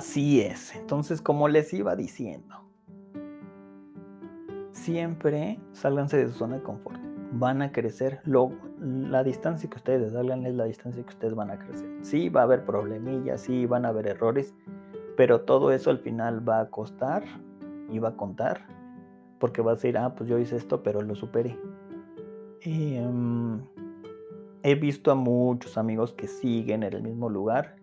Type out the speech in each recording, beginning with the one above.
Así es. Entonces, como les iba diciendo, siempre sálganse de su zona de confort. Van a crecer. Lo, la distancia que ustedes salgan es la distancia que ustedes van a crecer. Sí, va a haber problemillas, sí, van a haber errores, pero todo eso al final va a costar y va a contar. Porque va a decir, ah, pues yo hice esto, pero lo superé. Em, he visto a muchos amigos que siguen en el mismo lugar.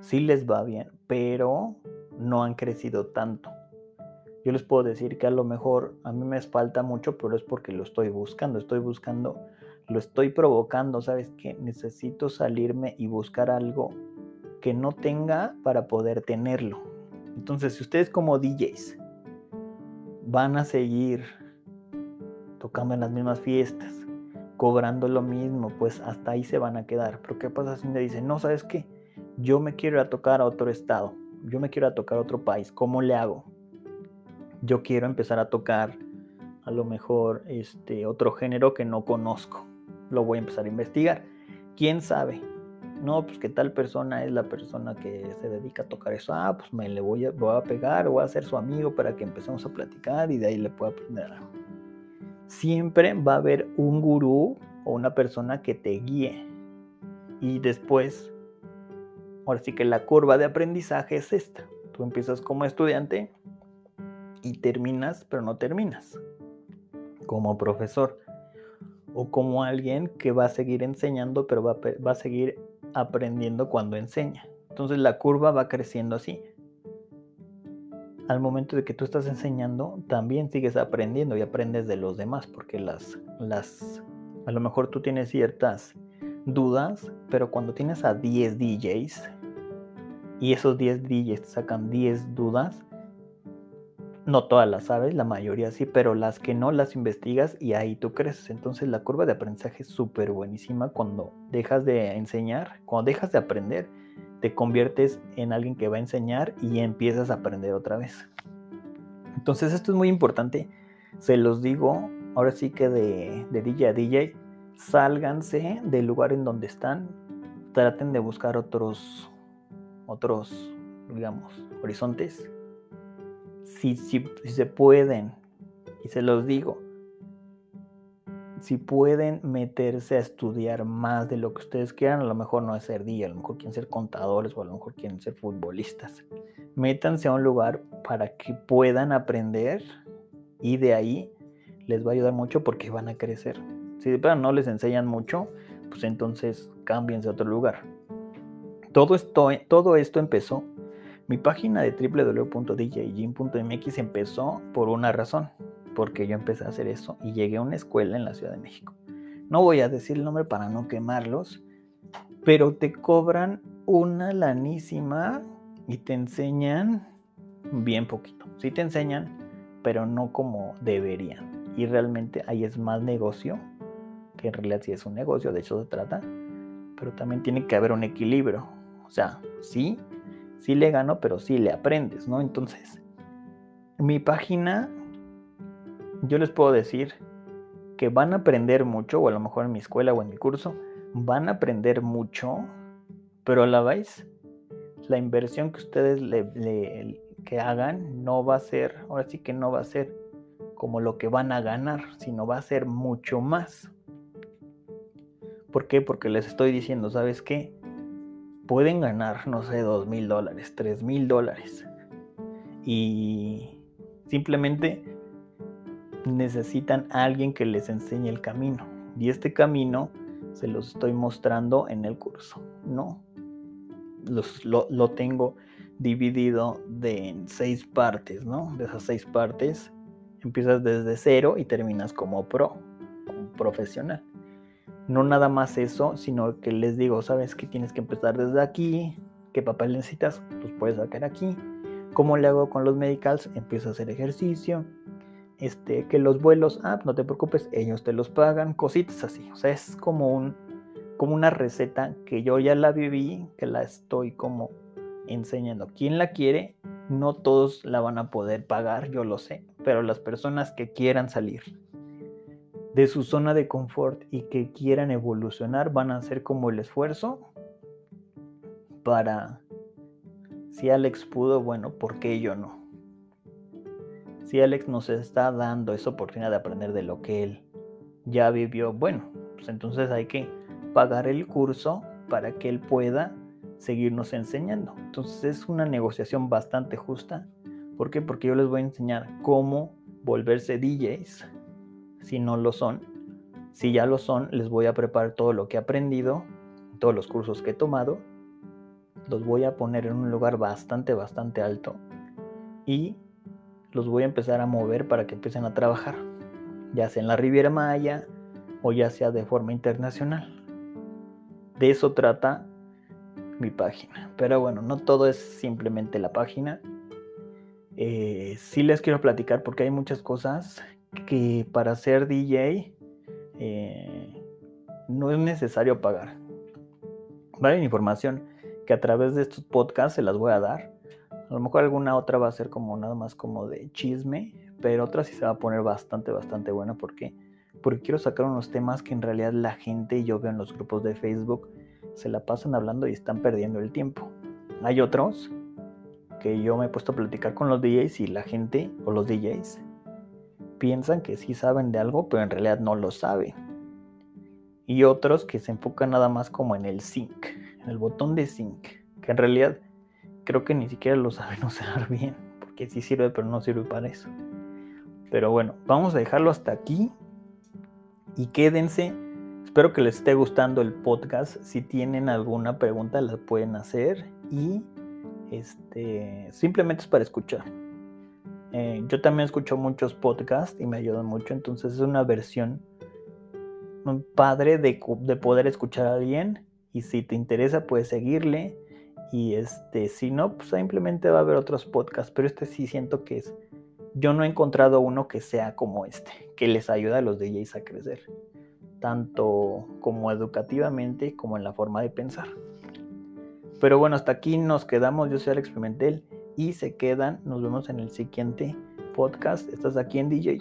Sí les va bien, pero no han crecido tanto. Yo les puedo decir que a lo mejor a mí me falta mucho, pero es porque lo estoy buscando. Estoy buscando, lo estoy provocando. ¿Sabes qué? Necesito salirme y buscar algo que no tenga para poder tenerlo. Entonces, si ustedes como DJs van a seguir tocando en las mismas fiestas, cobrando lo mismo, pues hasta ahí se van a quedar. Pero ¿qué pasa si me dicen, no, sabes qué? Yo me quiero a tocar a otro estado, yo me quiero a tocar a otro país, ¿cómo le hago? Yo quiero empezar a tocar a lo mejor este otro género que no conozco. Lo voy a empezar a investigar. ¿Quién sabe? No, pues que tal persona es la persona que se dedica a tocar eso. Ah, pues me le voy a, voy a pegar, voy a ser su amigo para que empecemos a platicar y de ahí le pueda aprender siempre va a haber un gurú o una persona que te guíe. Y después, ahora sí que la curva de aprendizaje es esta. Tú empiezas como estudiante y terminas, pero no terminas. Como profesor. O como alguien que va a seguir enseñando, pero va va a seguir aprendiendo cuando enseña. Entonces la curva va creciendo así al momento de que tú estás enseñando, también sigues aprendiendo y aprendes de los demás, porque las, las, a lo mejor tú tienes ciertas dudas, pero cuando tienes a 10 DJs y esos 10 DJs te sacan 10 dudas, no todas las sabes, la mayoría sí, pero las que no las investigas y ahí tú creces. Entonces la curva de aprendizaje es súper buenísima cuando dejas de enseñar, cuando dejas de aprender te conviertes en alguien que va a enseñar y empiezas a aprender otra vez. Entonces esto es muy importante, se los digo, ahora sí que de, de DJ a DJ, sálganse del lugar en donde están, traten de buscar otros, otros, digamos, horizontes. Si, si, si se pueden, y se los digo, si pueden meterse a estudiar más de lo que ustedes quieran, a lo mejor no es ser día, a lo mejor quieren ser contadores o a lo mejor quieren ser futbolistas. Métanse a un lugar para que puedan aprender y de ahí les va a ayudar mucho porque van a crecer. Si de no les enseñan mucho, pues entonces cámbiense a otro lugar. Todo esto, todo esto empezó. Mi página de www.djgym.mx empezó por una razón porque yo empecé a hacer eso y llegué a una escuela en la Ciudad de México. No voy a decir el nombre para no quemarlos, pero te cobran una lanísima y te enseñan bien poquito. Sí te enseñan, pero no como deberían. Y realmente ahí es más negocio, en realidad sí es un negocio, de hecho se trata, pero también tiene que haber un equilibrio. O sea, sí, sí le gano, pero sí le aprendes, ¿no? Entonces, mi página yo les puedo decir que van a aprender mucho, o a lo mejor en mi escuela o en mi curso, van a aprender mucho, pero la vez la inversión que ustedes le, que hagan no va a ser, ahora sí que no va a ser como lo que van a ganar, sino va a ser mucho más. ¿Por qué? Porque les estoy diciendo, ¿sabes qué? Pueden ganar, no sé, dos mil dólares, tres mil dólares. Y simplemente necesitan a alguien que les enseñe el camino. Y este camino se los estoy mostrando en el curso, ¿no? lo, tengo dividido de en seis partes, ¿no? De esas seis partes empiezas desde cero y terminas como pro, como profesional. No nada más eso, sino que les digo, sabes que tienes que empezar desde aquí, qué papel necesitas, los puedes sacar aquí. ¿Cómo le hago con los medicals? Empiezo a hacer ejercicio, este, que los vuelos, ah, no te preocupes, ellos te los pagan, cositas así. O sea, es como, un, como una receta que yo ya la viví, que la estoy como enseñando. Quien la quiere, no todos la van a poder pagar, yo lo sé, pero las personas que quieran salir de su zona de confort y que quieran evolucionar van a hacer como el esfuerzo para Si Alex pudo, bueno, ¿por qué yo no? Si Alex nos está dando esa oportunidad de aprender de lo que él ya vivió, bueno, pues entonces hay que pagar el curso para que él pueda seguirnos enseñando. Entonces es una negociación bastante justa. ¿Por qué? Porque yo les voy a enseñar cómo volverse DJs si no lo son. Si ya lo son, les voy a preparar todo lo que he aprendido, todos los cursos que he tomado. Los voy a poner en un lugar bastante, bastante alto. Y los voy a empezar a mover para que empiecen a trabajar. Ya sea en la Riviera Maya o ya sea de forma internacional. De eso trata mi página. Pero bueno, no todo es simplemente la página. Eh, sí les quiero platicar porque hay muchas cosas que para ser DJ eh, no es necesario pagar. Vale, información que a través de estos podcasts se las voy a dar. A lo mejor alguna otra va a ser como nada más como de chisme, pero otra sí se va a poner bastante, bastante buena porque porque quiero sacar unos temas que en realidad la gente, yo veo en los grupos de Facebook, se la pasan hablando y están perdiendo el tiempo. Hay otros que yo me he puesto a platicar con los DJs y la gente o los DJs piensan que sí saben de algo, pero en realidad no lo saben. Y otros que se enfocan nada más como en el sync, en el botón de sync, que en realidad creo que ni siquiera lo saben usar bien, porque sí sirve, pero no sirve para eso. Pero bueno, vamos a dejarlo hasta aquí y quédense Espero que les esté gustando el podcast. Si tienen alguna pregunta, la pueden hacer. Y este, simplemente es para escuchar. Eh, yo también escucho muchos podcasts y me ayudan mucho. Entonces es una versión padre de, de poder escuchar a alguien. Y si te interesa, puedes seguirle. Y este, si no, pues simplemente va a haber otros podcasts. Pero este sí siento que es. Yo no he encontrado uno que sea como este, que les ayuda a los DJs a crecer tanto como educativamente como en la forma de pensar. Pero bueno, hasta aquí nos quedamos. Yo soy Alex Pimentel y se quedan. Nos vemos en el siguiente podcast. Estás aquí en DJ.